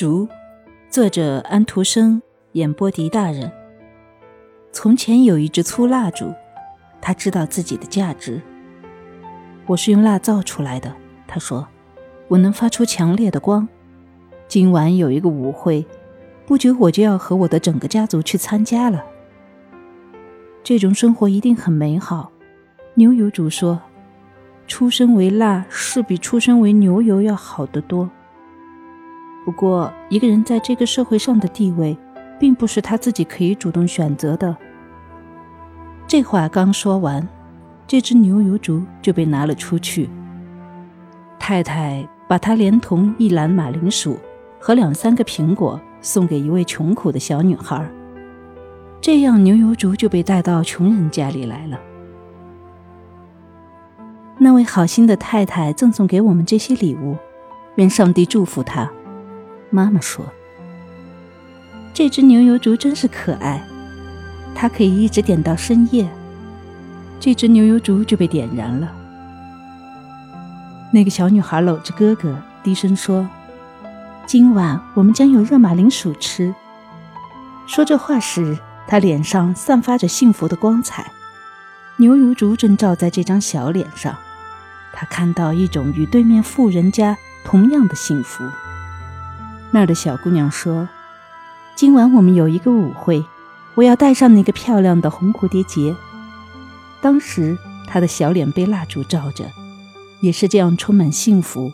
竹，作者安徒生，演波迪大人。从前有一支粗蜡烛，他知道自己的价值。我是用蜡造出来的，他说，我能发出强烈的光。今晚有一个舞会，不久我就要和我的整个家族去参加了。这种生活一定很美好，牛油主说。出生为蜡是比出生为牛油要好得多。不过，一个人在这个社会上的地位，并不是他自己可以主动选择的。这话刚说完，这只牛油竹就被拿了出去。太太把它连同一篮马铃薯和两三个苹果送给一位穷苦的小女孩，这样牛油竹就被带到穷人家里来了。那位好心的太太赠送给我们这些礼物，愿上帝祝福她。妈妈说：“这只牛油烛真是可爱，它可以一直点到深夜。”这只牛油烛就被点燃了。那个小女孩搂着哥哥，低声说：“今晚我们将有热马铃薯吃。”说这话时，她脸上散发着幸福的光彩，牛油烛正照在这张小脸上。他看到一种与对面富人家同样的幸福。那儿的小姑娘说：“今晚我们有一个舞会，我要戴上那个漂亮的红蝴蝶结。”当时她的小脸被蜡烛照着，也是这样充满幸福。